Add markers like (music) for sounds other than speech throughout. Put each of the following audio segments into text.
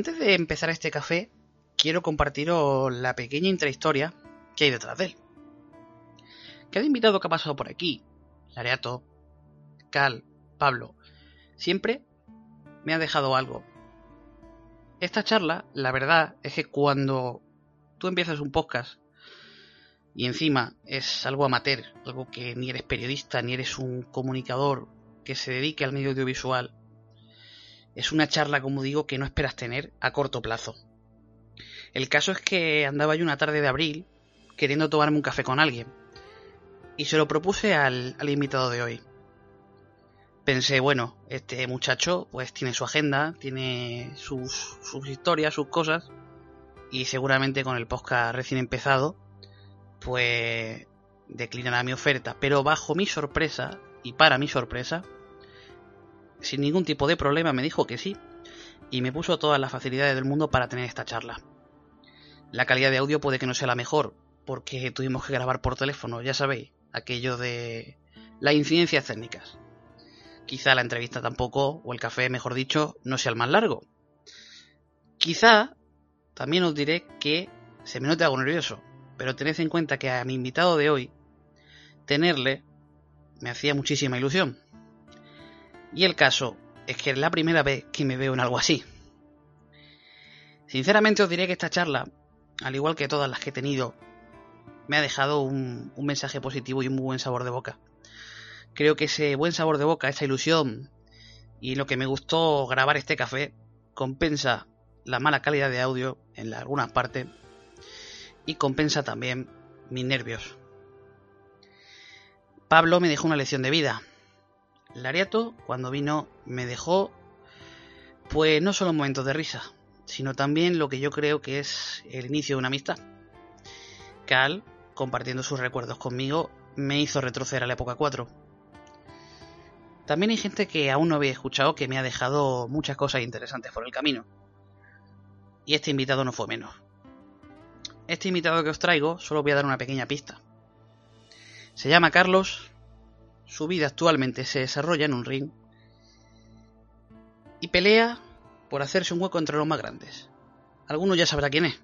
Antes de empezar este café, quiero compartiros la pequeña intrahistoria que hay detrás de él. Cada invitado que ha pasado por aquí, Lareato, Cal, Pablo, siempre me ha dejado algo. Esta charla, la verdad, es que cuando tú empiezas un podcast y encima es algo amateur, algo que ni eres periodista, ni eres un comunicador que se dedique al medio audiovisual, es una charla, como digo, que no esperas tener a corto plazo. El caso es que andaba yo una tarde de abril queriendo tomarme un café con alguien y se lo propuse al, invitado de hoy. Pensé, bueno, este muchacho pues tiene su agenda, tiene sus, sus historias, sus cosas y seguramente con el podcast recién empezado pues declinará mi oferta, pero bajo mi sorpresa y para mi sorpresa sin ningún tipo de problema me dijo que sí y me puso todas las facilidades del mundo para tener esta charla. La calidad de audio puede que no sea la mejor, porque tuvimos que grabar por teléfono, ya sabéis, aquello de las incidencias técnicas. Quizá la entrevista tampoco, o el café, mejor dicho, no sea el más largo. Quizá también os diré que se me note algo nervioso, pero tened en cuenta que a mi invitado de hoy, tenerle, me hacía muchísima ilusión. Y el caso es que es la primera vez que me veo en algo así. Sinceramente os diré que esta charla, al igual que todas las que he tenido, me ha dejado un, mensaje positivo y un muy buen sabor de boca. Creo que ese buen sabor de boca, esa ilusión y lo que me gustó grabar este café compensa la mala calidad de audio en algunas partes y compensa también mis nervios. Pablo me dejó una lección de vida Lariato, cuando vino, me dejó, pues no solo momentos de risa, sino también lo que yo creo que es el inicio de una amistad. Cal, compartiendo sus recuerdos conmigo, me hizo retroceder a la época 4. También hay gente que aún no había escuchado que me ha dejado muchas cosas interesantes por el camino. Y este invitado no fue menos. Este invitado que os traigo, solo voy a dar una pequeña pista. Se llama Carlos su vida actualmente se desarrolla en un ring y pelea por hacerse un hueco entre los más grandes. Alguno ya sabrá quién es.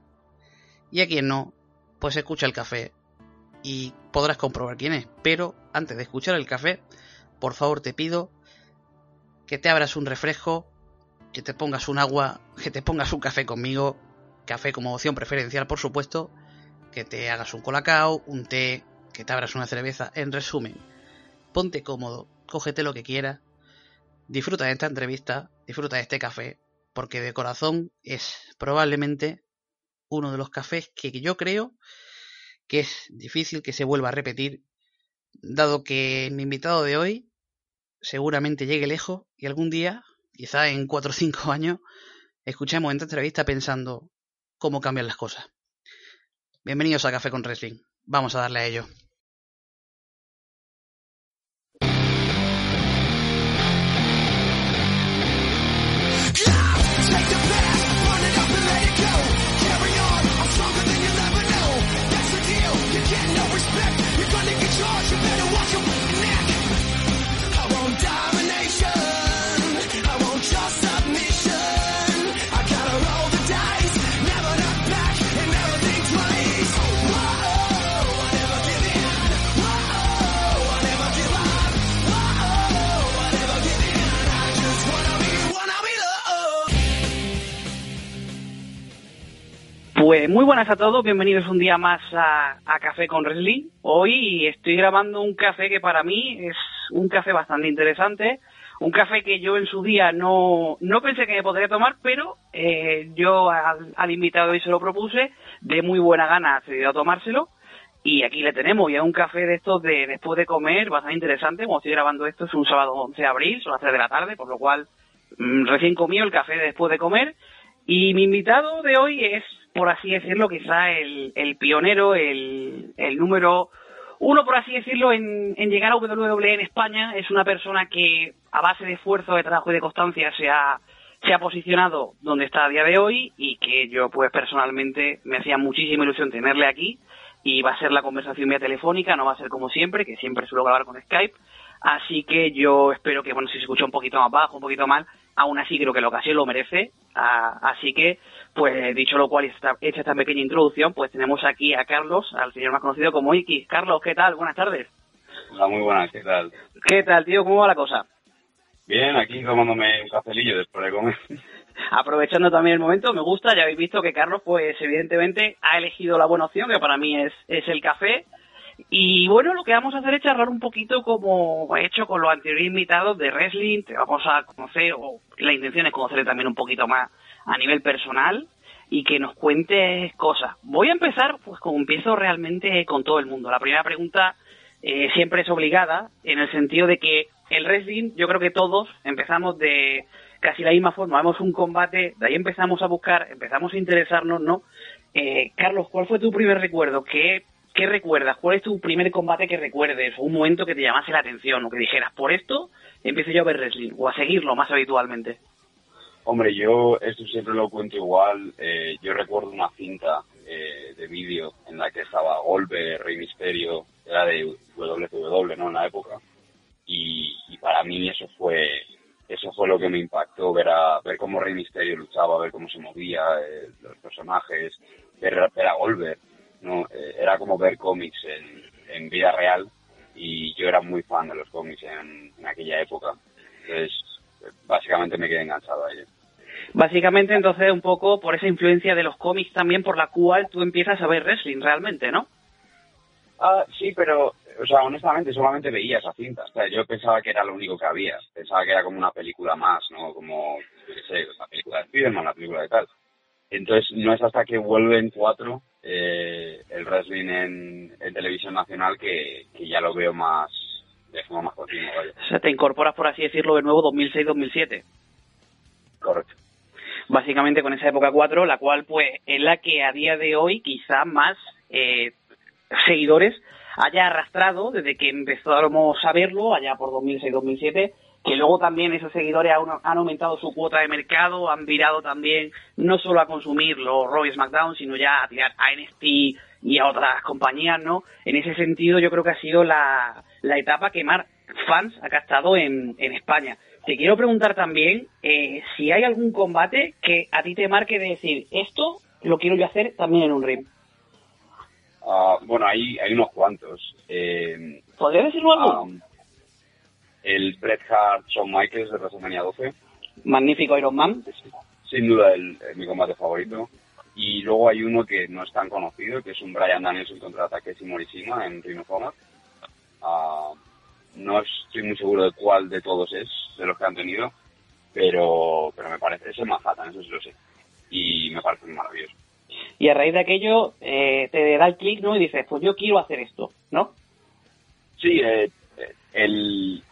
Y a quien no, pues escucha el café y podrás comprobar quién es. Pero antes de escuchar el café, por favor te pido que te abras un refresco, que te pongas un agua, que te pongas un café conmigo, café como opción preferencial por supuesto, que te hagas un colacao, un té, que te abras una cerveza, en resumen, ponte cómodo, cógete lo que quieras, disfruta de esta entrevista, disfruta de este café, porque de corazón es probablemente uno de los cafés que yo creo que es difícil que se vuelva a repetir, dado que mi invitado de hoy seguramente llegue lejos y algún día, quizá en 4 o 5 (laughs) años, escuchemos esta entrevista pensando cómo cambian las cosas. Bienvenidos a Café con Wrestling. Vamos a darle a ello. Pues muy buenas a todos, bienvenidos un día más a, Café con Wrestling. Hoy estoy grabando un café que para mí es un café bastante interesante, Un café que yo en su día no, no pensé que me podría tomar, pero eh, yo al, al, invitado y se lo propuse, de muy buena gana accedido a tomárselo. Y aquí le tenemos, ya un café de estos de después de comer, bastante interesante. Como estoy grabando esto, es un sábado 11 de abril, son las 3 de la tarde, por lo cual mmm, recién comido el café después de comer. Y mi invitado de hoy es, por así decirlo, quizá el, el pionero, el, el número uno, por así decirlo, en, en, llegar a WWE en España es una persona que a base de esfuerzo, de trabajo y de constancia se ha, se ha posicionado donde está a día de hoy y que yo pues personalmente me hacía muchísima ilusión tenerle aquí y va a ser la conversación vía telefónica, no va a ser como siempre, que siempre suelo grabar con Skype. Así que yo espero que, bueno, si se escucha un poquito más bajo, un poquito mal, aún así creo que la ocasión lo merece. Ah, así que, pues dicho lo cual, esta, hecha esta pequeña introducción, pues tenemos aquí a Carlos, al señor más conocido como Iki. Carlos, ¿qué tal? Buenas tardes. Hola, muy buenas, ¿qué tal? ¿Qué tal, tío? ¿Cómo va la cosa? Bien, aquí tomándome un cafelillo después de comer. (laughs) Aprovechando también el momento, me gusta, ya habéis visto que Carlos, pues evidentemente ha elegido la buena opción, que para mí es, es el café. Y bueno, lo que vamos a hacer es charlar un poquito como he hecho con los anteriores invitados de wrestling, te vamos a conocer, o la intención es conocerle también un poquito más a nivel personal y que nos cuentes cosas. Voy a empezar, pues como empiezo realmente con todo el mundo. La primera pregunta eh, siempre es obligada, en el sentido de que el wrestling, yo creo que todos empezamos de casi la misma forma, vemos un combate, de ahí empezamos a buscar, empezamos a interesarnos, ¿no? Eh, Carlos, ¿cuál fue tu primer recuerdo? ¿Qué, ¿Qué recuerdas? ¿Cuál es tu primer combate que recuerdes? O un momento que te llamase la atención, o que dijeras, por esto empiezo yo a ver wrestling, o a seguirlo más habitualmente. Hombre, yo esto siempre lo cuento igual. Eh, yo recuerdo una cinta eh, de vídeo en la que estaba Goldberg, Rey Misterio, era de WCW, ¿no? En la época. Y, para mí eso fue eso fue lo que me impactó, ver a ver cómo Rey Misterio luchaba, ver cómo se movía, eh, los personajes, ver, ver, a Goldberg, ¿no? Eh, era como ver cómics en, en, vida real y yo era muy fan de los cómics en, en aquella época. Entonces, básicamente me quedé enganchado a. Básicamente, entonces, un poco por esa influencia de los cómics también por la cual tú empiezas a ver wrestling realmente, ¿no? Ah, sí, pero, o sea, honestamente solamente veía esa cinta. O sea, yo pensaba que era lo único que había. Pensaba que era como una película más, ¿no? Como, yo qué sé, la película de Spiderman, la película de tal. Entonces, no es hasta que vuelven cuatro eh, el wrestling en, en televisión nacional que, que, ya lo veo más, de forma más continua. Vaya. O sea, te incorporas, por así decirlo, de nuevo 2006-2007. Correcto básicamente con esa época 4, la cual pues es la que a día de hoy quizá más eh, seguidores haya arrastrado desde que empezamos a verlo allá por 2006-2007 que luego también esos seguidores han, han, aumentado su cuota de mercado, han virado también no solo a consumir los y SmackDown, sino ya a tirar a NXT y a otras compañías, ¿no? En ese sentido yo creo que ha sido la, la etapa que más fans ha gastado en, en España. Te quiero preguntar también eh, si hay algún combate que a ti te marque de decir, esto lo quiero yo hacer también en un ring. Uh, bueno, hay, hay unos cuantos. Eh, ¿Podrías decirlo algo? Um, el Bret Hart Shawn Michaels de WrestleMania 12. Magnífico Iron Man. Sin duda el, el, mi combate favorito. Y luego hay uno que no es tan conocido, que es un Brian Danielson contra Takeshi Morishima en Ring of Honor. Uh, no estoy muy seguro de cuál de todos es, de los que han tenido, pero, pero me parece, es el Manhattan, eso sí lo sé. Y me parece maravilloso. Y a raíz de aquello eh, te da el clic, ¿no? Y dices, pues yo quiero hacer esto, ¿no? Sí, eh, el...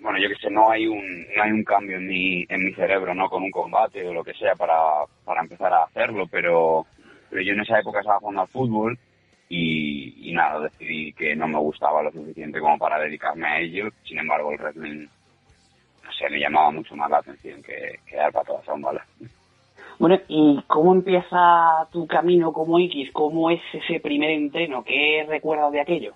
Bueno, yo que sé, no hay un no hay un cambio en mi, en mi cerebro, ¿no? Con un combate o lo que sea para, para empezar a hacerlo, pero, pero yo en esa época estaba jugando al fútbol y, nada, decidí que no me gustaba lo suficiente como para dedicarme a ello. Sin embargo, el wrestling, no sé, me llamaba mucho más la atención que, que dar patadas a un balón. Bueno, ¿y cómo empieza tu camino como X? ¿Cómo es ese primer entreno? ¿Qué recuerdas de aquello?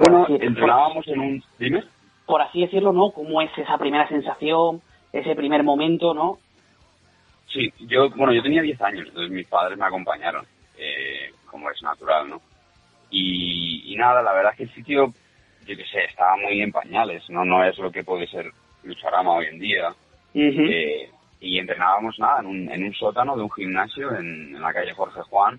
Bueno, por, en un... ¿Dime? Por así decirlo, ¿no? ¿Cómo es esa primera sensación, ese primer momento, no? Sí, yo, bueno, yo tenía 10 años, entonces mis padres me acompañaron eh, como es natural, ¿no? Y, y, nada, la verdad es que el sitio, yo qué sé, estaba muy en pañales, ¿no? No es lo que puede ser Lucharama hoy en día. Uh -huh. eh, y entrenábamos nada en un, en un sótano de un gimnasio en, en la calle Jorge Juan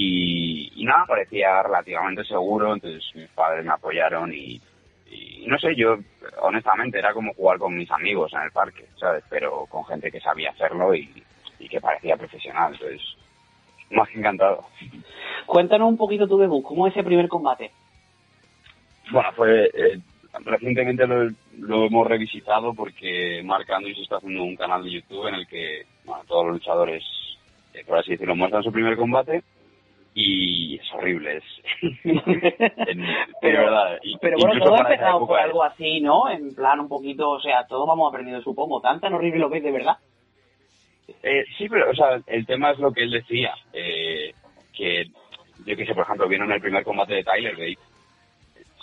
y, y, nada, parecía relativamente seguro, entonces mis padres me apoyaron y, y no sé, yo honestamente era como jugar con mis amigos en el parque, ¿sabes? Pero con gente que sabía hacerlo y, que parecía profesional, entonces más que encantado. Cuéntanos un poquito tu debut, ¿cómo es ese primer combate? Bueno, fue eh, recientemente lo, hemos revisitado porque Marc Andrews está haciendo un canal de YouTube en el que todos los luchadores, eh, por así decirlo, muestran su primer combate y es horrible, es (laughs) pero, verdad. pero bueno, todo ha empezado por algo así, ¿no? En plan un poquito, o sea, todos vamos aprendiendo, supongo. ¿Tan tan horrible lo que es de verdad? Eh, sí, pero, o sea, el tema es lo que él decía, eh, que yo que sé, por ejemplo, vieron el primer combate de Tyler Bate,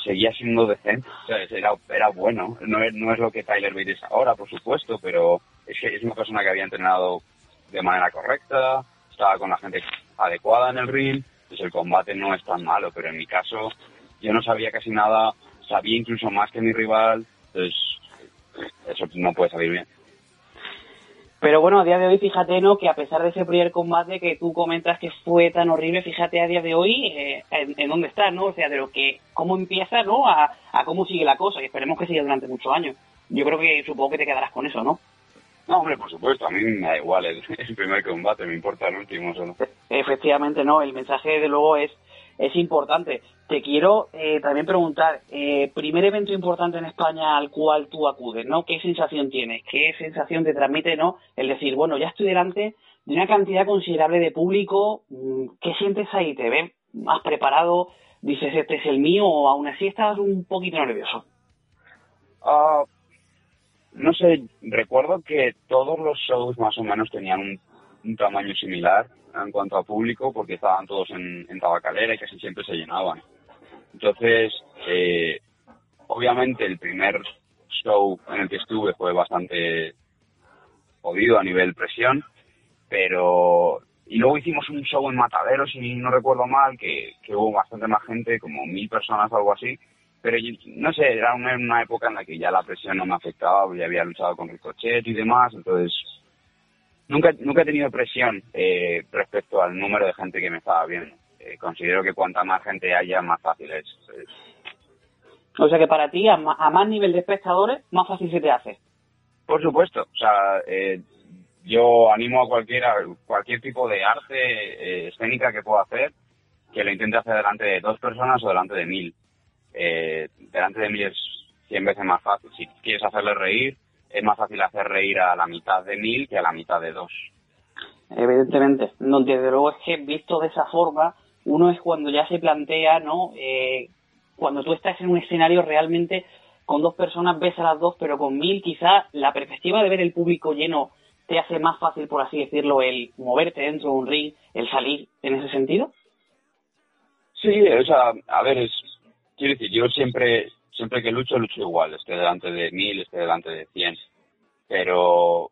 seguía siendo decente, o sea, era, era bueno, no es, no es lo que Tyler Bate es ahora, por supuesto, pero es que es una persona que había entrenado de manera correcta, estaba con la gente adecuada en el ring, pues el combate no es tan malo, pero en mi caso yo no sabía casi nada, sabía incluso más que mi rival, entonces eso no puede salir bien. Pero bueno, a día de hoy, fíjate, ¿no? Que a pesar de ese primer combate que tú comentas que fue tan horrible, fíjate a día de hoy eh, en, dónde estás, ¿no? O sea, de lo que, cómo empieza, ¿no? A cómo sigue la cosa, y esperemos que siga durante muchos años. Yo creo que supongo que te quedarás con eso, ¿no? No, hombre, por supuesto, a mí me da igual el, (laughs) primer combate, me importa el último solo. Efectivamente, no, el mensaje de luego es, es importante. Te quiero eh, también preguntar, eh, primer evento importante en España al cual tú acudes, ¿no? ¿Qué sensación tienes? ¿Qué sensación te transmite, ¿no? El decir, bueno, ya estoy delante de una cantidad considerable de público, mm, ¿qué sientes ahí? ¿Te ves más preparado? ¿Dices, este es el mío? ¿O aún así estás un poquito nervioso? Ah, no sé, recuerdo que todos los shows más o menos tenían un, tamaño similar en cuanto a público porque estaban todos en, tabacalera y casi siempre se llenaban. Entonces, eh, obviamente el primer show en el que estuve fue bastante jodido a nivel presión, pero... Y luego hicimos un show en Matadero, si no recuerdo mal, que, que hubo bastante más gente, como mil personas o algo así, pero no sé, era una, época en la que ya la presión no me afectaba, ya había luchado con Ricochet y demás, entonces nunca, nunca he tenido presión eh, respecto al número de gente que me estaba viendo. Eh, considero que cuanta más gente haya, más fácil es. O sea que para ti, a, más nivel de espectadores, más fácil se te hace. Por supuesto, o sea, eh, yo animo a cualquiera, cualquier tipo de arte escénica que pueda hacer, que lo intente hacer delante de dos personas o delante de mil eh, delante de mí es 100 veces más fácil. Si quieres hacerle reír, es más fácil hacer reír a la mitad de mil que a la mitad de dos. Evidentemente, no, desde luego es que visto de esa forma, uno es cuando ya se plantea, ¿no? Eh, cuando tú estás en un escenario realmente con dos personas ves a las dos, pero con mil quizás la perspectiva de ver el público lleno te hace más fácil, por así decirlo, el moverte dentro de un ring, el salir en ese sentido. Sí, o sea, a ver, es, quiero decir, yo siempre, siempre que lucho, lucho igual, esté delante de mil, esté delante de cien, pero,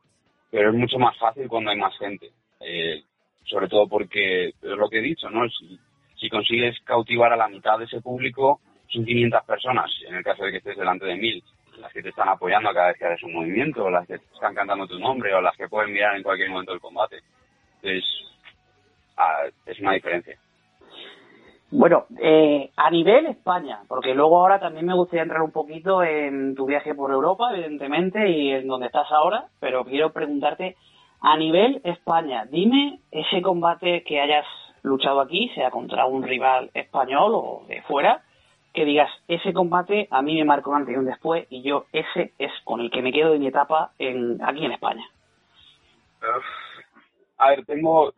pero es mucho más fácil cuando hay más gente, eh, sobre todo porque es lo que he dicho, ¿no? Si, si consigues cautivar a la mitad de ese público, son 500 personas, en el caso de que estés delante de mil, las que te están apoyando cada vez que haces un movimiento, o las que están cantando tu nombre, o las que pueden mirar en cualquier momento del combate. Entonces, ah, es una diferencia. Bueno, eh, a nivel España, porque luego ahora también me gustaría entrar un poquito en tu viaje por Europa, evidentemente, y en donde estás ahora, pero quiero preguntarte, a nivel España, dime ese combate que hayas luchado aquí, sea contra un rival español o de fuera, que digas, ese combate a mí me marcó un antes y un después, y yo ese es con el que me quedo de mi etapa en, aquí en España. A ver, tengo...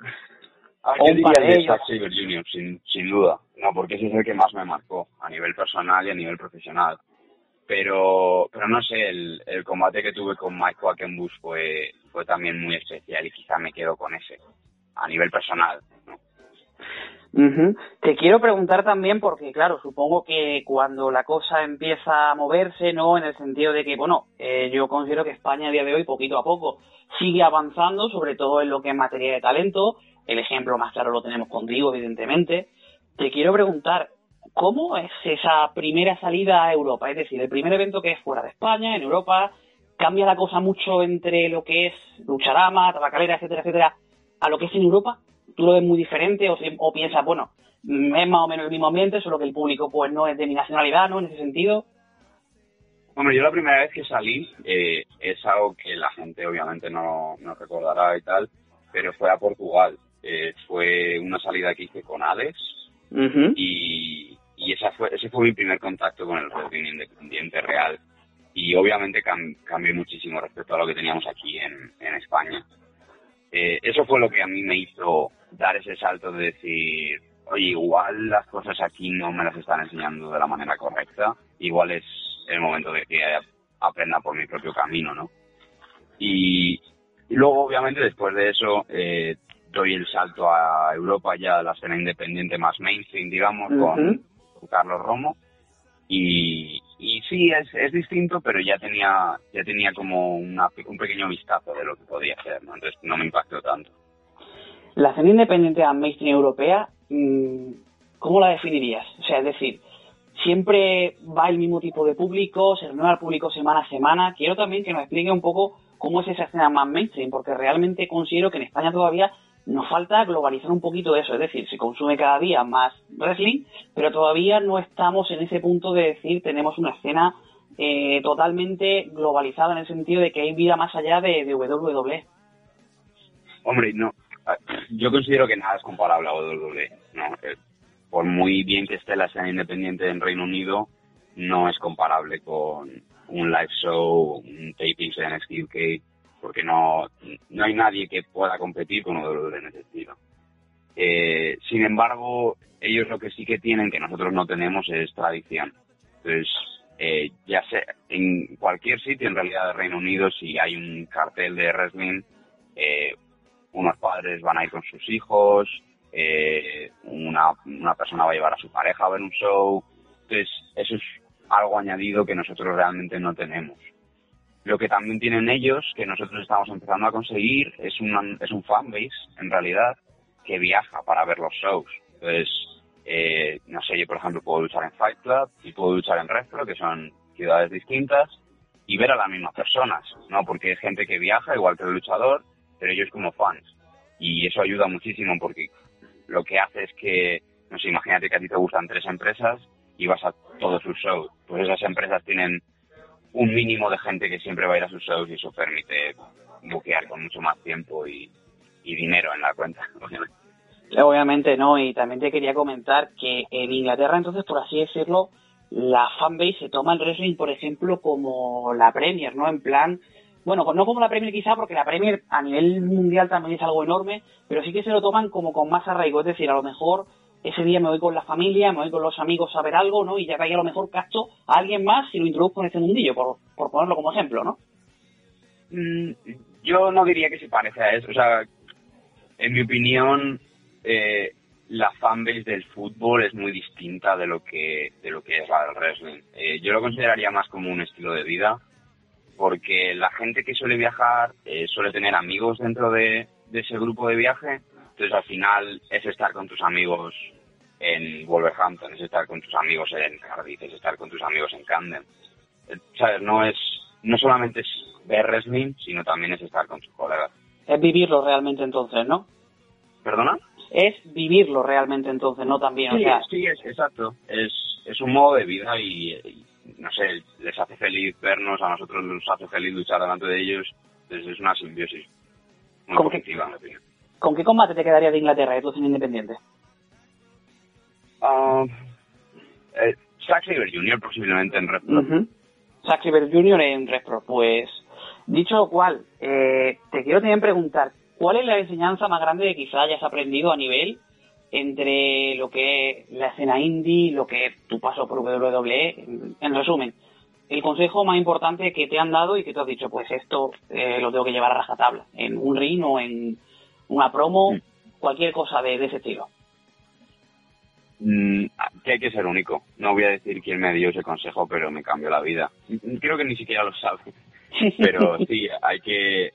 A ver, yo diría el Saber Junior, sin, sin duda no, porque ese es el que más me marcó a nivel personal y a nivel profesional. Pero, pero no sé, el, combate que tuve con Mike Quackenbush fue, fue también muy especial y quizá me quedo con ese, a nivel personal. Te quiero preguntar también, porque claro, supongo que cuando la cosa empieza a moverse, ¿no? En el sentido de que, bueno, eh, yo considero que España a día de hoy, poquito a poco, sigue avanzando, sobre todo en lo que es materia de talento. El ejemplo más claro lo tenemos contigo, evidentemente te quiero preguntar, ¿cómo es esa primera salida a Europa? Es decir, el primer evento que es fuera de España, en Europa, ¿cambia la cosa mucho entre lo que es Lucharama, Tabacalera, etcétera, etcétera, a lo que es en Europa? ¿Tú lo ves muy diferente o, piensas, bueno, es más o menos el mismo ambiente, solo que el público pues no es de mi nacionalidad, ¿no? En ese sentido. Bueno, yo la primera vez que salí eh, es algo que la gente obviamente no, no recordará y tal, pero fue a Portugal. Eh, fue una salida que hice con Alex y, y esa fue, ese fue mi primer contacto con el wrestling independiente real. Y obviamente cambió muchísimo respecto a lo que teníamos aquí en, en España. Eh, eso fue lo que a mí me hizo dar ese salto de decir, oye, igual las cosas aquí no me las están enseñando de la manera correcta, igual es el momento de que aprenda por mi propio camino, ¿no? Y, luego, obviamente, después de eso, eh, doy el salto a Europa, ya a la escena independiente más mainstream, digamos, con, Carlos Romo. Y, y sí, es, es distinto, pero ya tenía, ya tenía como una, un pequeño vistazo de lo que podía ser, ¿no? Entonces no me impactó tanto. La escena independiente más mainstream europea, mm, ¿cómo la definirías? O sea, es decir, siempre va el mismo tipo de público, se renueva el público semana a semana. Quiero también que nos explique un poco cómo es esa escena más mainstream, porque realmente considero que en España todavía nos falta globalizar un poquito eso, es decir, se consume cada día más wrestling, pero todavía no estamos en ese punto de decir tenemos una escena eh, totalmente globalizada en el sentido de que hay vida más allá de, de WWE. Hombre, no, yo considero que nada es comparable a WWE, ¿no? Eh, por muy bien que esté la escena independiente en Reino Unido, no es comparable con un live show, un taping de NXT UK, porque no, no hay nadie que pueda competir con WWE en ese estilo. Sin embargo, ellos lo que sí que tienen, que nosotros no tenemos, es tradición. Entonces, eh, ya sé, en cualquier sitio en realidad de Reino Unido, si hay un cartel de wrestling, eh, unos padres van a ir con sus hijos, eh, una, una persona va a llevar a su pareja a ver un show. Entonces, eso es algo añadido que nosotros realmente no tenemos. Lo que también tienen ellos, que nosotros estamos empezando a conseguir, es, un es un fanbase, en realidad, que viaja para ver los shows. Entonces, eh, no sé, yo por ejemplo puedo luchar en Fight Club y puedo luchar en Retro, que son ciudades distintas, y ver a las mismas personas, ¿no? Porque es gente que viaja, igual que el luchador, pero ellos como fans. Y eso ayuda muchísimo porque lo que hace es que, no sé, imagínate que a ti te gustan tres empresas y vas a todos sus shows. Pues esas empresas tienen un mínimo de gente que siempre va a ir a sus shows y eso permite buquear con mucho más tiempo y, dinero en la cuenta, (laughs) obviamente. Obviamente no, y también te quería comentar que en Inglaterra, entonces, por así decirlo, la fanbase se toma el wrestling, por ejemplo, como la Premier, ¿no? En plan, bueno, no como la Premier quizá, porque la Premier a nivel mundial también es algo enorme, pero sí que se lo toman como con más arraigo, es decir, a lo mejor ese día me voy con la familia, me voy con los amigos a ver algo, ¿no? Y ya que a lo mejor cacho a alguien más y lo introduzco en ese mundillo, por, por ponerlo como ejemplo, ¿no? Mm, yo no diría que se parece a eso, o sea, en mi opinión, eh, la fanbase del fútbol es muy distinta de lo que de lo que es la del wrestling. Eh, yo lo consideraría más como un estilo de vida porque la gente que suele viajar eh, suele tener amigos dentro de, ese grupo de viaje, entonces al final es estar con tus amigos en Wolverhampton, es estar con tus amigos en Cardiff, es estar con tus amigos en Camden. Eh, ¿Sabes? No es, no solamente es ver wrestling, sino también es estar con tus colegas. Es vivirlo realmente entonces, ¿no? ¿Perdona? Es vivirlo realmente entonces, no también, sí, Sí, es, exacto. Es, es un modo de vida y no sé, les hace feliz vernos, a nosotros nos hace feliz luchar delante de ellos. Entonces es una simbiosis muy ¿Con positiva, qué, ¿Con qué combate te quedaría de Inglaterra, de tu cine independiente? Uh, eh, Saber Jr. posiblemente en Red Uh Saber Jr. en Red Pues, dicho lo cual, eh, te quiero también preguntar, ¿cuál es la enseñanza más grande que quizá hayas aprendido a nivel entre lo que es la escena indie, lo que es tu paso por WWE, en, resumen, el consejo más importante que te han dado y que te has dicho, pues esto eh, lo tengo que llevar a rajatabla, en un ring o en una promo, mm. cualquier cosa de, ese estilo. Mm, que hay que ser único. No voy a decir quién me dio ese consejo, pero me cambió la vida. Creo que ni siquiera lo sabe. Pero (laughs) sí, hay que...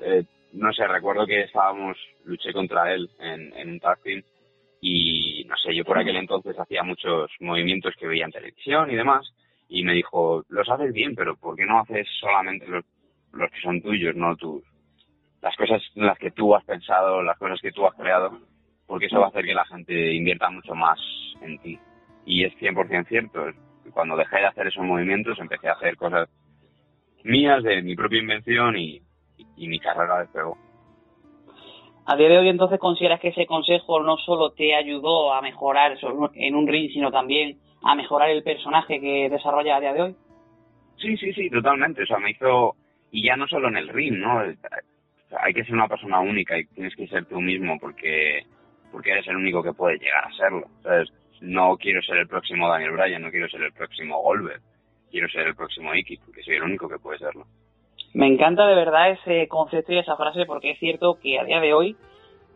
Eh, no sé, recuerdo que estábamos, luché contra él en, en un tag team y no sé, yo por aquel entonces hacía muchos movimientos que veía en televisión y demás y me dijo, los haces bien, pero ¿por qué no haces solamente los, los que son tuyos, no tus las cosas en las que tú has pensado, las cosas que tú has creado? Porque eso va a hacer que la gente invierta mucho más en ti. Y es 100% cierto. cuando dejé de hacer esos movimientos empecé a hacer cosas mías de mi propia invención y, y mi carrera despegó. A día de hoy entonces consideras que ese consejo no solo te ayudó a mejorar en un ring, sino también a mejorar el personaje que desarrolla a día de hoy. Sí, sí, sí, totalmente. O sea, me hizo, y ya no solo en el ring, ¿no? Hay que ser una persona única y tienes que ser tú mismo porque, porque eres el único que puede llegar a serlo. Entonces, no quiero ser el próximo Daniel Bryan, no quiero ser el próximo Goldberg, quiero ser el próximo Iki porque soy el único que puede serlo. Me encanta de verdad ese concepto y esa frase porque es cierto que a día de hoy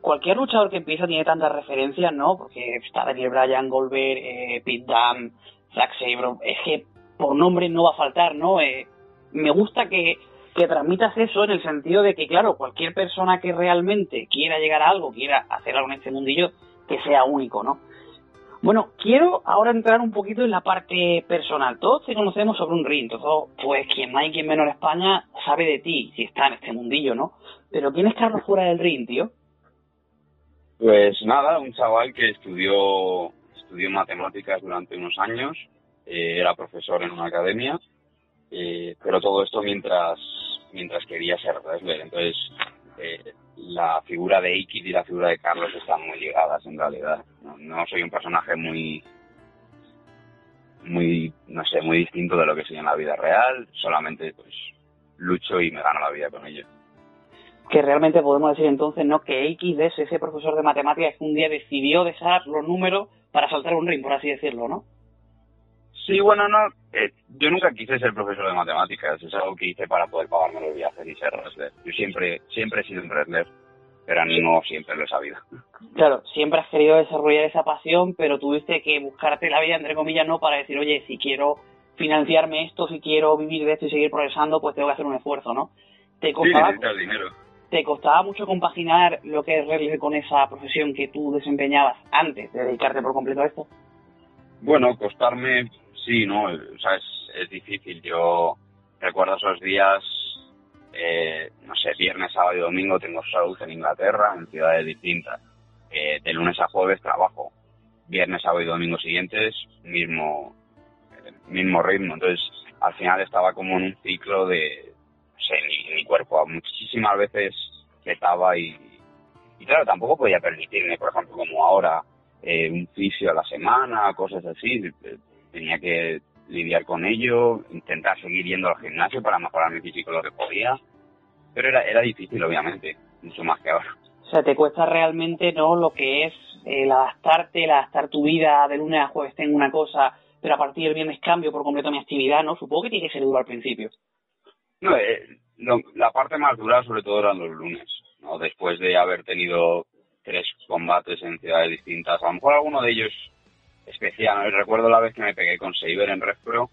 cualquier luchador que empieza tiene tantas referencias, ¿no? Porque está Daniel Bryan, Goldberg, eh, Pete Dunne, Zack Sabre, es que por nombre no va a faltar, ¿no? Eh, me gusta que, que transmitas eso en el sentido de que, claro, cualquier persona que realmente quiera llegar a algo, quiera hacer algo en este mundillo, que sea único, ¿no? Bueno, quiero ahora entrar un poquito en la parte personal. Todos te conocemos sobre un ring, todo, pues quien más y quien menos en España sabe de ti, si está en este mundillo, ¿no? Pero ¿quién es Carlos fuera del ring, tío? Pues nada, un chaval que estudió, estudió matemáticas durante unos años, eh, era profesor en una academia, eh, pero todo esto mientras, mientras quería ser wrestler. Entonces, eh, la figura de Ikid y la figura de Carlos están muy ligadas en realidad. No, soy un personaje muy muy no sé muy distinto de lo que soy en la vida real solamente pues lucho y me gano la vida con ello que realmente podemos decir entonces no que X es ese profesor de matemáticas que un día decidió dejar los números para saltar un ring por así decirlo no Sí, bueno, no, eh, yo nunca quise ser profesor de matemáticas, es algo que hice para poder pagarme los viajes y ser wrestler. Yo siempre, siempre he sido un wrestler, pero no siempre lo he sabido. Claro, siempre has querido desarrollar esa pasión, pero tuviste que buscarte la vida, entre comillas, no para decir, oye, si quiero financiarme esto, si quiero vivir de esto y seguir progresando, pues tengo que hacer un esfuerzo, ¿no? Te costaba, sí, dinero. ¿Te costaba mucho compaginar lo que es wrestler con esa profesión que tú desempeñabas antes de dedicarte por completo a esto? Bueno, costarme sí, ¿no? O sea, es, difícil. Yo recuerdo esos días, eh, no sé, viernes, sábado y domingo tengo shows en Inglaterra, en ciudades distintas. Eh, de lunes a jueves trabajo. Viernes, sábado y domingo siguientes, mismo, eh, mismo ritmo. Entonces, al final estaba como en un ciclo de, no sé, mi, cuerpo muchísimas veces estaba y, y claro, tampoco podía permitirme, por ejemplo, como ahora, un fisio a la semana, cosas así tenía que lidiar con ello, intentar seguir yendo al gimnasio para mejorar mi físico lo que podía, pero era, era difícil, obviamente, mucho más que ahora. O sea, te cuesta realmente no lo que es el adaptarte, el adaptar tu vida de lunes a jueves tengo una cosa, pero a partir del viernes cambio por completo mi actividad, ¿no? Supongo que tiene que ser duro al principio. No, eh, la parte más dura sobre todo eran los lunes, ¿no? Después de haber tenido tres combates en ciudades distintas, a lo mejor alguno de ellos especial. Recuerdo la vez que me pegué con Saber en Respro,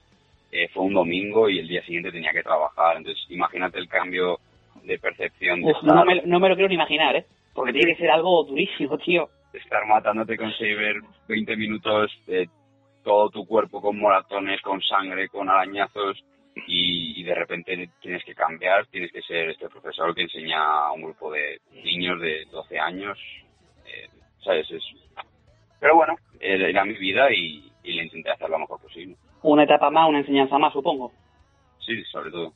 eh, fue un domingo y el día siguiente tenía que trabajar. Entonces, imagínate el cambio de percepción. De no, me, no, me, lo quiero ni imaginar, ¿eh? Porque tiene que ser algo durísimo, tío. Estar matándote con Saber 20 minutos, de todo tu cuerpo con moratones, con sangre, con arañazos, y, de repente tienes que cambiar, tienes que ser este profesor que enseña a un grupo de niños de 12 años. ¿Sabes? Es... Pero bueno, era mi vida y, le intenté hacer lo mejor posible. Una etapa más, una enseñanza más, supongo. Sí, sobre todo.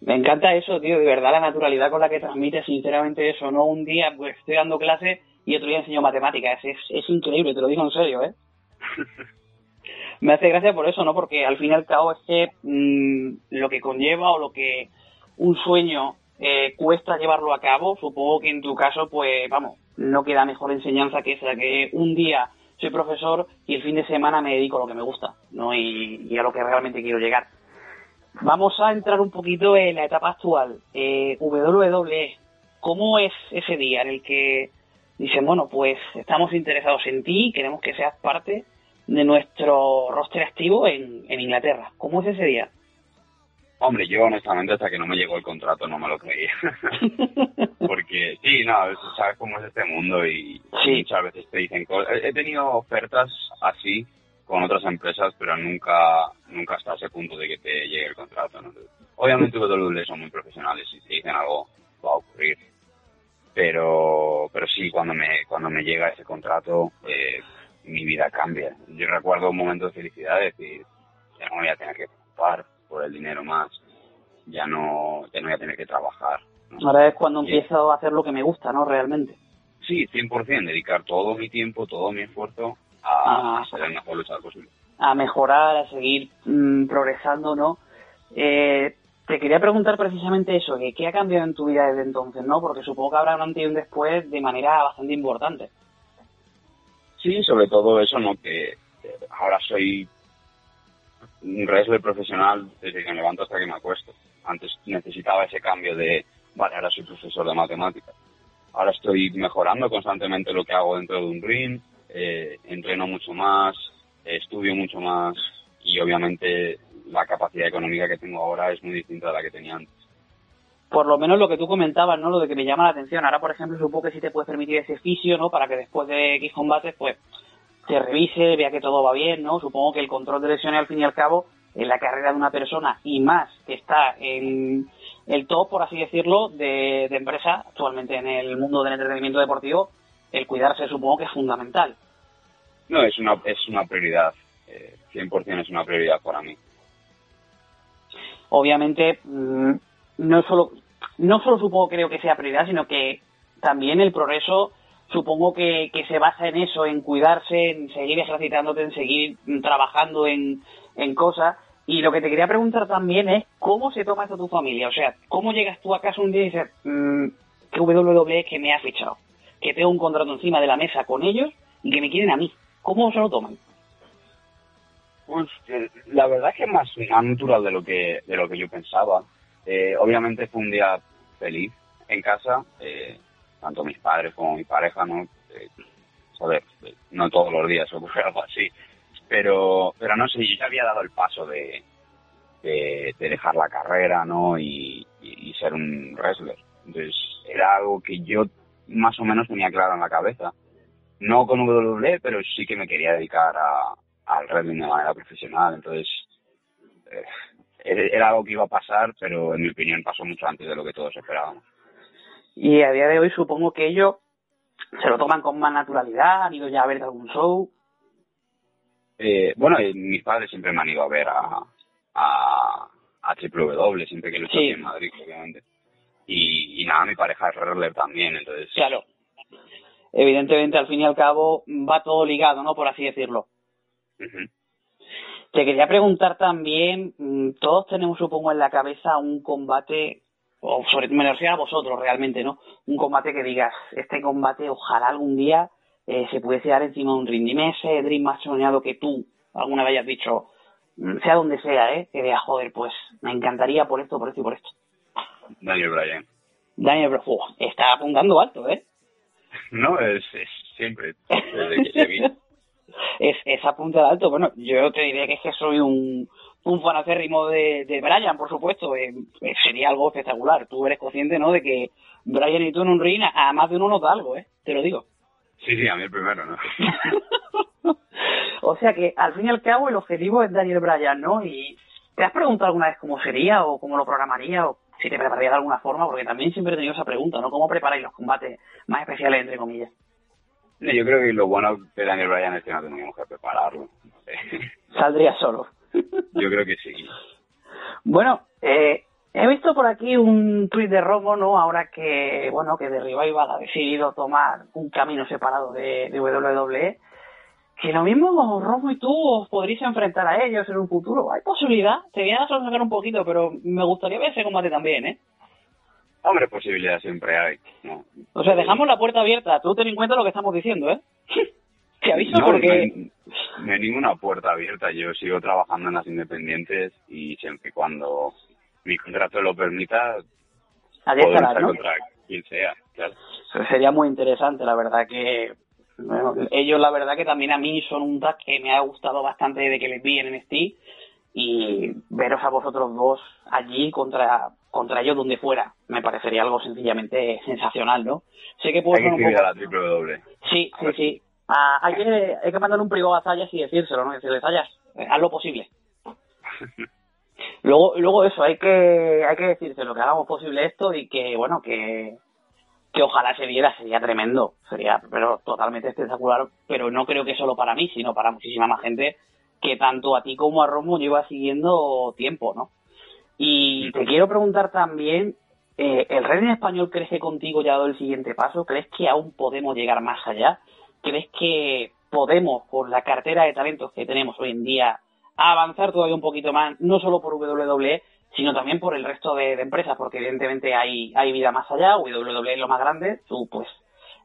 Me encanta eso, tío, de verdad la naturalidad con la que transmite sinceramente eso, ¿no? Un día pues estoy dando clase y otro día enseño matemáticas, es, es, increíble, te lo digo en serio, ¿eh? (laughs) Me hace gracia por eso, ¿no? Porque al fin y al cabo es que mm, lo que conlleva o lo que un sueño eh, cuesta llevarlo a cabo, supongo que en tu caso, pues vamos, no queda mejor enseñanza que esa, que un día soy profesor y el fin de semana me dedico a lo que me gusta, ¿no? Y, a lo que realmente quiero llegar. Vamos a entrar un poquito en la etapa actual. Eh, WWE, ¿cómo es ese día en el que dicen, bueno, pues estamos interesados en ti, queremos que seas parte de nuestro roster activo en, en Inglaterra? ¿Cómo es ese día? Hombre, yo honestamente hasta que no me llegó el contrato no me lo creía. (laughs) Porque sí, no, sabes cómo es este mundo y muchas veces te dicen cosas. He tenido ofertas así con otras empresas, pero nunca nunca hasta ese punto de que te llegue el contrato. ¿no? Obviamente WWE son muy profesionales y te dicen algo va a ocurrir. Pero pero sí, cuando me cuando me llega ese contrato, eh, mi vida cambia. Yo recuerdo un momento de felicidad, de decir, no voy a tener que ocupar por el dinero más, ya no, ya no voy a tener que trabajar. Ahora es cuando empiezo a hacer lo que me gusta, ¿no? Realmente. Sí, 100%, dedicar todo mi tiempo, todo mi esfuerzo a, ser el mejor luchador posible. A mejorar, a seguir mm, progresando, ¿no? Eh, te quería preguntar precisamente eso, que qué ha cambiado en tu vida desde entonces, ¿no? Porque supongo que habrá un antes y un después de manera bastante importante. Sí, sobre todo eso, ¿no? Que ahora soy un wrestler profesional desde que me levanto hasta que me acuesto. Antes necesitaba ese cambio de, vale, ahora soy profesor de matemáticas. Ahora estoy mejorando constantemente lo que hago dentro de un ring, eh, entreno mucho más, estudio mucho más y obviamente la capacidad económica que tengo ahora es muy distinta a la que tenía antes. Por lo menos lo que tú comentabas, ¿no? Lo de que me llama la atención. Ahora, por ejemplo, supongo que sí te puedes permitir ese fisio, ¿no? Para que después de X combates, pues, te revise, vea que todo va bien, ¿no? Supongo que el control de lesiones, al fin y al cabo, en la carrera de una persona y más que está en el top, por así decirlo, de, de empresa, actualmente en el mundo del entretenimiento deportivo, el cuidarse supongo que es fundamental. No, es una, es una prioridad. Eh, 100% es una prioridad para mí obviamente mm, no solo no solo supongo creo que sea prioridad, sino que también el progreso supongo que, se basa en eso, en cuidarse, en seguir ejercitándote, en seguir trabajando en, en cosas. Y lo que te quería preguntar también es cómo se toma esto tu familia. O sea, ¿cómo llegas tú a casa un día y dices mmm, que WWE que me ha fichado? Que tengo un contrato encima de la mesa con ellos y que me quieren a mí. ¿Cómo se lo toman? Pues la verdad es que es más, natural de lo que de lo que yo pensaba. Eh, obviamente fue un día feliz en casa, eh, tanto mis padres como mi pareja, ¿no? Eh, joder, no todos los días ocurre algo así, pero pero no sé, yo ya había dado el paso de, de, dejar la carrera, ¿no? Y, y, ser un wrestler. Entonces era algo que yo más o menos tenía claro en la cabeza. No con WWE, pero sí que me quería dedicar a, al wrestling de manera profesional. Entonces, eh, era algo que iba a pasar, pero en mi opinión pasó mucho antes de lo que todos esperábamos. Y a día de hoy supongo que ellos se lo toman con más naturalidad, han ido ya a ver algún show. Eh, bueno, mis padres siempre me han ido a ver a, a, a Triple W, siempre que lo sí. en Madrid, obviamente. Y, y nada, mi pareja es wrestler también, entonces... Claro. Evidentemente, al fin y al cabo, va todo ligado, ¿no? Por así decirlo. Te quería preguntar también, mm, todos tenemos supongo en la cabeza un combate, o sobre lo refiero a vosotros realmente, ¿no? Un combate que digas, este combate ojalá algún día eh, se pudiese dar encima de un ring. Dime ese dream más soñado que tú alguna vez hayas dicho, mm, sea donde sea, ¿eh? Que digas, joder, pues me encantaría por esto, por esto y por esto. Daniel Bryan. Daniel Bryan, está apuntando alto, ¿eh? (laughs) No, es, siempre, desde que (laughs) es, esa punta de alto. Bueno, yo te diría que es que soy un, un fanacérrimo de, de Brian, por supuesto. Eh, eh, sería algo espectacular. Tú eres consciente, ¿no? De que Brian y tú en un ring, a más de uno nos da algo, ¿eh? Te lo digo. Sí, sí, a mí el primero, ¿no? (laughs) o sea que, al fin y al cabo, el objetivo es Daniel Bryan, ¿no? Y ¿te has preguntado alguna vez cómo sería o cómo lo programaría o si te prepararía de alguna forma? Porque también siempre he tenido esa pregunta, ¿no? ¿Cómo preparáis los combates más especiales, entre comillas? Yo creo que lo bueno de Daniel Bryan es que no tenemos que prepararlo. Saldría solo. Yo creo que sí. Bueno, eh, he visto por aquí un tuit de Romo, ¿no? Ahora que, bueno, que de Revival ha decidido tomar un camino separado de, de WWE. Que lo mismo Romo y tú os podréis enfrentar a ellos en un futuro. Hay posibilidad. Te voy a sacar un poquito, pero me gustaría ver ese combate también, ¿eh? Hombre, posibilidades siempre hay. ¿no? O sea, dejamos la puerta abierta. Tú ten en cuenta lo que estamos diciendo, ¿eh? (laughs) Te aviso no, porque... No hay, ninguna puerta abierta. Yo sigo trabajando en las independientes y siempre y cuando mi contrato lo permita, Allí estará, ¿no? contra quien sea. Claro. Sería muy interesante, la verdad que... Bueno, ellos la verdad que también a mí son un tag que me ha gustado bastante de que les vi en NXT y veros a vosotros dos allí contra contra ellos donde fuera. Me parecería algo sencillamente sensacional, ¿no? Sé que puede hay que un poco... a la triple doble. Sí, sí, sí. Ah, hay, que, hay que mandar un privado a Zayas y decírselo, ¿no? Decirle, Zayas, eh, haz lo posible. (laughs) luego, luego eso, hay que, hay que decírselo, que hagamos posible esto y que, bueno, que, que ojalá se viera, sería tremendo, sería pero totalmente espectacular, pero no creo que solo para mí, sino para muchísima más gente que tanto a ti como a Romo lleva siguiendo tiempo, ¿no? Y te quiero preguntar también, eh, ¿el Redding español crees que contigo ya ha dado el siguiente paso? ¿Crees que aún podemos llegar más allá? ¿Crees que podemos, con la cartera de talentos que tenemos hoy en día, avanzar todavía un poquito más, no solo por WWE, sino también por el resto de, empresas, porque evidentemente hay, hay vida más allá, WWE es lo más grande, tú pues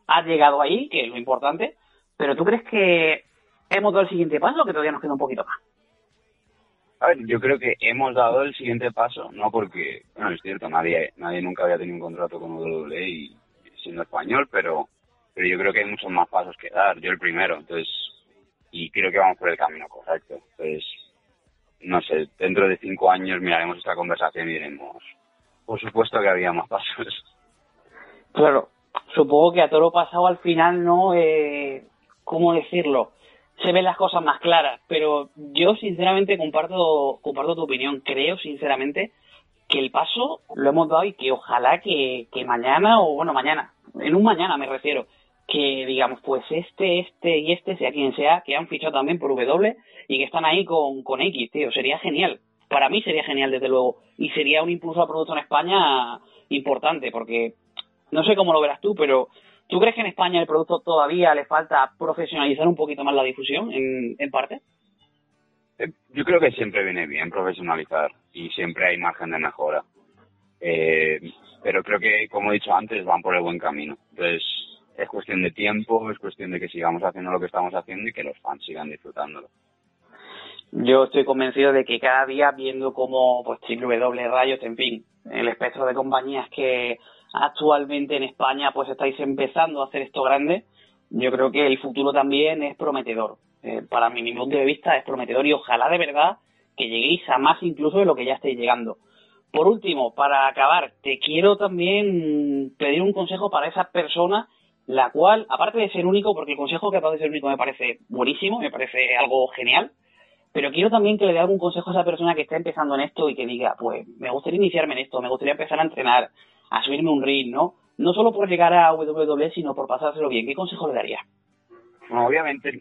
has llegado ahí, que es lo importante, pero ¿tú crees que hemos dado el siguiente paso o que todavía nos queda un poquito más? A ver, yo creo que hemos dado el siguiente paso, no porque, bueno, es cierto, nadie, nadie nunca había tenido un contrato con WWE siendo español, pero, pero yo creo que hay muchos más pasos que dar, yo el primero, entonces, y creo que vamos por el camino correcto. Entonces, no sé, dentro de cinco años miraremos esta conversación y diremos, por supuesto que había más pasos. Claro, supongo que a todo lo pasado al final, ¿no? Eh, ¿Cómo decirlo? Se ven las cosas más claras, pero yo sinceramente comparto, comparto tu opinión. Creo sinceramente que el paso lo hemos dado y que ojalá que, que mañana, o bueno, mañana, en un mañana me refiero, que digamos, pues este, este y este, sea quien sea, que han fichado también por W y que están ahí con, con X, tío, sería genial. Para mí sería genial, desde luego. Y sería un impulso al producto en España importante, porque no sé cómo lo verás tú, pero ¿tú crees que en España el producto todavía le falta profesionalizar un poquito más la difusión, en, en parte? Eh, yo creo que siempre viene bien profesionalizar y siempre hay margen de mejora. Eh, pero creo que, como he dicho antes, van por el buen camino. Entonces, es cuestión de tiempo, es cuestión de que sigamos haciendo lo que estamos haciendo y que los fans sigan disfrutándolo. Yo estoy convencido de que cada día viendo como pues W Rayos, en fin, el espectro de compañías que actualmente en España pues estáis empezando a hacer esto grande, yo creo que el futuro también es prometedor. Eh, para mi punto de vista es prometedor y ojalá de verdad que lleguéis a más incluso de lo que ya estáis llegando. Por último, para acabar, te quiero también pedir un consejo para esas personas la cual, aparte de ser único, porque el consejo que acabo de ser único me parece buenísimo, me parece algo genial, pero quiero también que le dé algún consejo a esa persona que está empezando en esto y que diga, pues me gustaría iniciarme en esto, me gustaría empezar a entrenar, a subirme un ring, ¿no? No solo por llegar a WWE, sino por pasárselo bien. ¿Qué consejo le daría? Obviamente,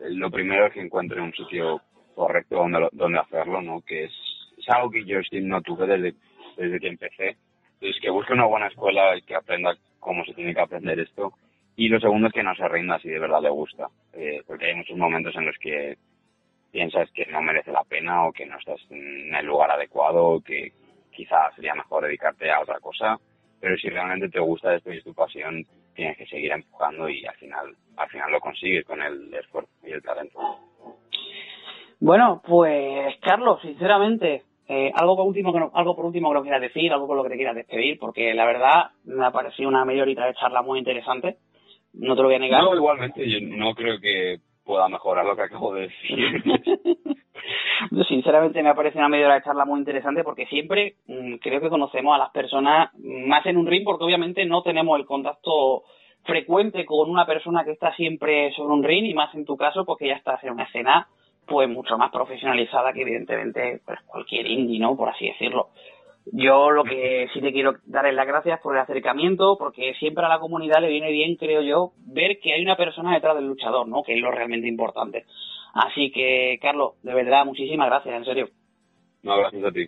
lo primero es que encuentre un sitio correcto donde, donde hacerlo, ¿no? Que es, es algo que yo no tuve desde, desde que empecé. Entonces, que busque una buena escuela y que aprenda cómo se tiene que aprender esto. Y lo segundo es que no se rinda si de verdad le gusta, eh, porque hay muchos momentos en los que piensas que no merece la pena o que no estás en el lugar adecuado o que quizás sería mejor dedicarte a otra cosa, pero si realmente te gusta esto y es tu pasión, tienes que seguir empujando y al final, al final lo consigues con el esfuerzo y el talento. Bueno, pues Carlos, sinceramente, eh, algo por último que no, algo por último que no quieras decir, algo con lo que te quieras despedir, porque la verdad me ha parecido una media horita de charla muy interesante. No te lo voy a negar. No, igualmente, yo no creo que pueda mejorar lo que acabo de decir. (laughs) Sinceramente me ha parecido una media hora de charla muy interesante porque siempre mm, creo que conocemos a las personas más en un ring porque obviamente no tenemos el contacto frecuente con una persona que está siempre sobre un ring y más en tu caso porque ya estás en una escena pues mucho más profesionalizada que evidentemente pues, cualquier indie, ¿no? Por así decirlo. Yo lo que sí te quiero dar es las gracias por el acercamiento, porque siempre a la comunidad le viene bien, creo yo, ver que hay una persona detrás del luchador, ¿no? Que es lo realmente importante. Así que, Carlos, de verdad, muchísimas gracias, en serio. No, gracias a ti.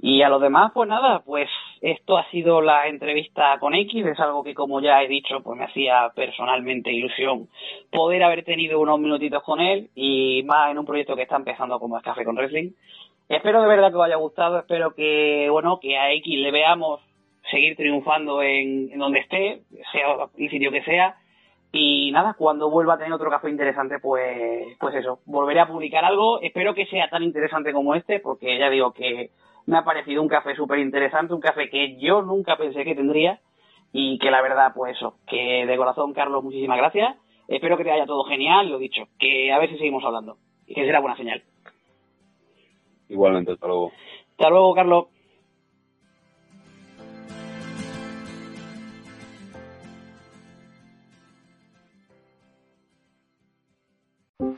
Y a los demás, pues nada, pues esto ha sido la entrevista con X, es algo que como ya he dicho, pues me hacía personalmente ilusión poder haber tenido unos minutitos con él y más en un proyecto que está empezando como es Café con Wrestling. Espero de verdad que os haya gustado, espero que, bueno, que a X le veamos seguir triunfando en, donde esté, sea el sitio que sea. Y nada, cuando vuelva a tener otro café interesante, pues, pues eso, volveré a publicar algo. Espero que sea tan interesante como este, porque ya digo que me ha parecido un café súper interesante, un café que yo nunca pensé que tendría y que la verdad, pues eso, que de corazón, Carlos, muchísimas gracias. Espero que te haya todo genial, lo dicho, que a ver si seguimos hablando y que será buena señal. Igualmente, hasta luego. Hasta luego, Carlos.